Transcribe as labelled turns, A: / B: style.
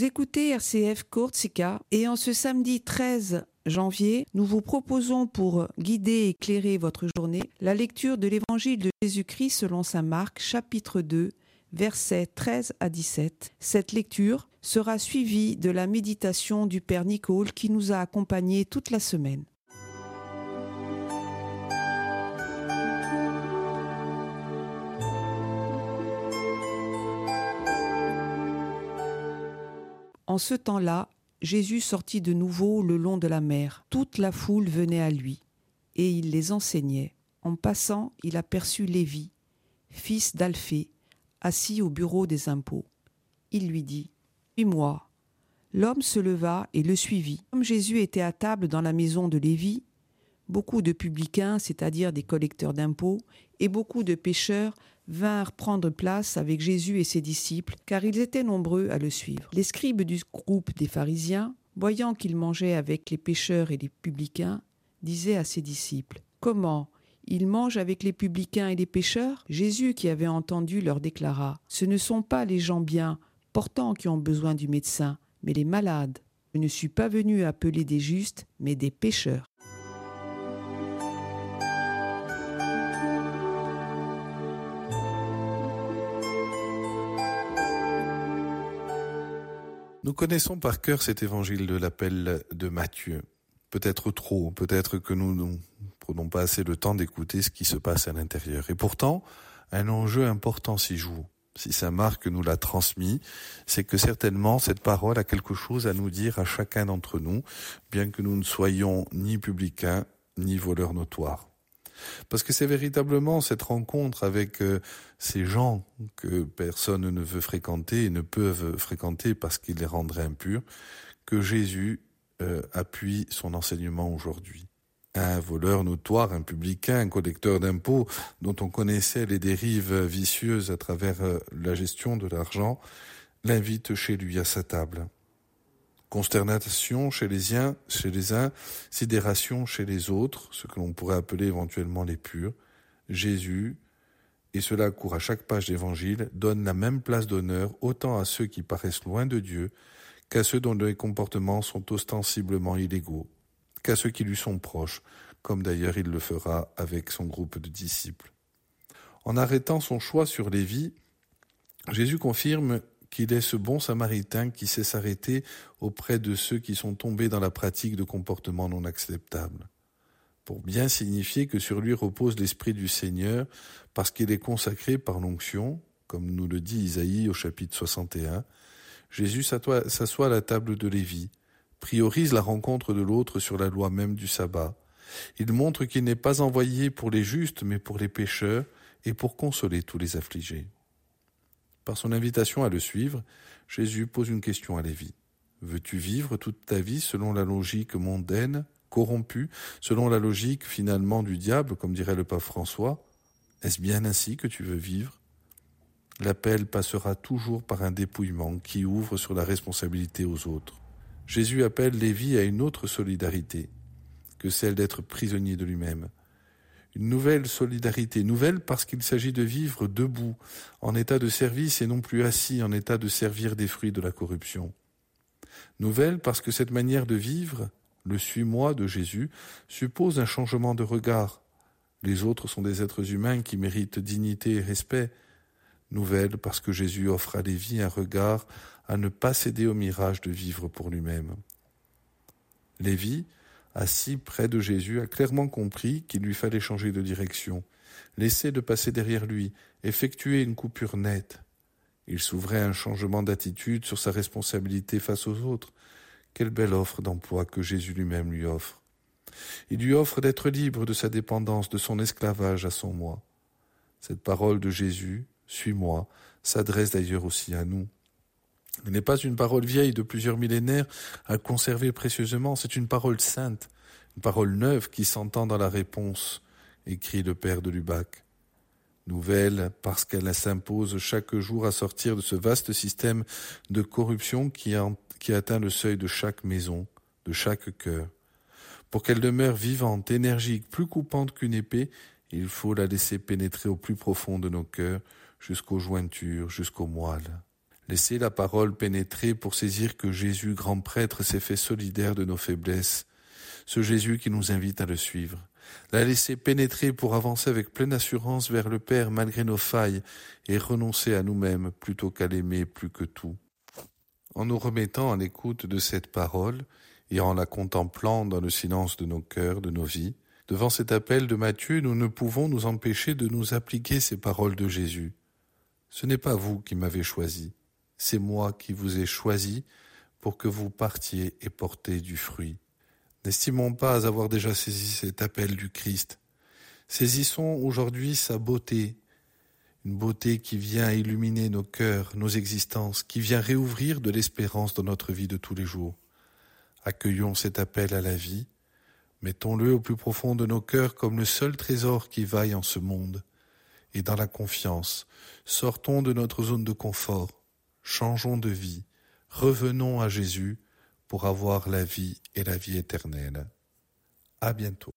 A: Vous écoutez RCF Courtsika et en ce samedi 13 janvier, nous vous proposons pour guider et éclairer votre journée la lecture de l'évangile de Jésus-Christ selon saint Marc chapitre 2 versets 13 à 17. Cette lecture sera suivie de la méditation du Père Nicole qui nous a accompagnés toute la semaine. En ce temps-là, Jésus sortit de nouveau le long de la mer. Toute la foule venait à lui, et il les enseignait. En passant, il aperçut Lévi, fils d'Alphée, assis au bureau des impôts. Il lui dit Suis-moi. L'homme se leva et le suivit. Comme Jésus était à table dans la maison de Lévi, beaucoup de publicains, c'est-à-dire des collecteurs d'impôts, et beaucoup de pécheurs vinrent prendre place avec Jésus et ses disciples, car ils étaient nombreux à le suivre. Les scribes du groupe des pharisiens, voyant qu'il mangeait avec les pécheurs et les publicains, disaient à ses disciples Comment? Il mange avec les publicains et les pécheurs Jésus, qui avait entendu, leur déclara Ce ne sont pas les gens bien, portants, qui ont besoin du médecin, mais les malades. Je ne suis pas venu appeler des justes, mais des pécheurs.
B: Nous connaissons par cœur cet évangile de l'appel de Matthieu. Peut-être trop, peut-être que nous ne prenons pas assez le temps d'écouter ce qui se passe à l'intérieur. Et pourtant, un enjeu important s'y joue. Si Saint Marc nous l'a transmis, c'est que certainement cette parole a quelque chose à nous dire à chacun d'entre nous, bien que nous ne soyons ni publicains ni voleurs notoires. Parce que c'est véritablement cette rencontre avec euh, ces gens que personne ne veut fréquenter et ne peuvent fréquenter parce qu'ils les rendraient impurs, que Jésus euh, appuie son enseignement aujourd'hui. Un voleur notoire, un publicain, un collecteur d'impôts dont on connaissait les dérives vicieuses à travers euh, la gestion de l'argent, l'invite chez lui à sa table. Consternation chez les uns, chez les uns, sidération chez les autres, ce que l'on pourrait appeler éventuellement les purs. Jésus, et cela court à chaque page d'évangile, donne la même place d'honneur autant à ceux qui paraissent loin de Dieu qu'à ceux dont les comportements sont ostensiblement illégaux, qu'à ceux qui lui sont proches, comme d'ailleurs il le fera avec son groupe de disciples. En arrêtant son choix sur Lévi, Jésus confirme qu'il est ce bon samaritain qui sait s'arrêter auprès de ceux qui sont tombés dans la pratique de comportements non acceptables, pour bien signifier que sur lui repose l'Esprit du Seigneur, parce qu'il est consacré par l'onction, comme nous le dit Isaïe au chapitre 61, Jésus s'assoit à la table de Lévi, priorise la rencontre de l'autre sur la loi même du sabbat. Il montre qu'il n'est pas envoyé pour les justes, mais pour les pécheurs, et pour consoler tous les affligés. Par son invitation à le suivre, Jésus pose une question à Lévi. Veux-tu vivre toute ta vie selon la logique mondaine, corrompue, selon la logique finalement du diable, comme dirait le pape François? Est-ce bien ainsi que tu veux vivre? L'appel passera toujours par un dépouillement qui ouvre sur la responsabilité aux autres. Jésus appelle Lévi à une autre solidarité que celle d'être prisonnier de lui-même une nouvelle solidarité, nouvelle parce qu'il s'agit de vivre debout, en état de service et non plus assis en état de servir des fruits de la corruption. Nouvelle parce que cette manière de vivre, le suis-moi de Jésus, suppose un changement de regard. Les autres sont des êtres humains qui méritent dignité et respect. Nouvelle parce que Jésus offre à Lévi un regard à ne pas céder au mirage de vivre pour lui-même. Lévi, assis près de Jésus, a clairement compris qu'il lui fallait changer de direction, laisser de passer derrière lui, effectuer une coupure nette. Il s'ouvrait un changement d'attitude sur sa responsabilité face aux autres. Quelle belle offre d'emploi que Jésus lui-même lui offre. Il lui offre d'être libre de sa dépendance, de son esclavage à son moi. Cette parole de Jésus, suis-moi, s'adresse d'ailleurs aussi à nous. N'est pas une parole vieille de plusieurs millénaires à conserver précieusement, c'est une parole sainte, une parole neuve qui s'entend dans la réponse, écrit le père de Lubac. Nouvelle parce qu'elle s'impose chaque jour à sortir de ce vaste système de corruption qui, qui atteint le seuil de chaque maison, de chaque cœur. Pour qu'elle demeure vivante, énergique, plus coupante qu'une épée, il faut la laisser pénétrer au plus profond de nos cœurs, jusqu'aux jointures, jusqu'aux moelles. Laissez la parole pénétrer pour saisir que Jésus, grand prêtre, s'est fait solidaire de nos faiblesses, ce Jésus qui nous invite à le suivre. La laisser pénétrer pour avancer avec pleine assurance vers le Père malgré nos failles et renoncer à nous-mêmes plutôt qu'à l'aimer plus que tout. En nous remettant à l'écoute de cette parole et en la contemplant dans le silence de nos cœurs, de nos vies, devant cet appel de Matthieu, nous ne pouvons nous empêcher de nous appliquer ces paroles de Jésus. Ce n'est pas vous qui m'avez choisi, c'est moi qui vous ai choisi pour que vous partiez et portiez du fruit. N'estimons pas avoir déjà saisi cet appel du Christ. Saisissons aujourd'hui sa beauté, une beauté qui vient illuminer nos cœurs, nos existences, qui vient réouvrir de l'espérance dans notre vie de tous les jours. Accueillons cet appel à la vie, mettons-le au plus profond de nos cœurs comme le seul trésor qui vaille en ce monde, et dans la confiance, sortons de notre zone de confort, changeons de vie, revenons à Jésus pour avoir la vie et la vie éternelle. À bientôt.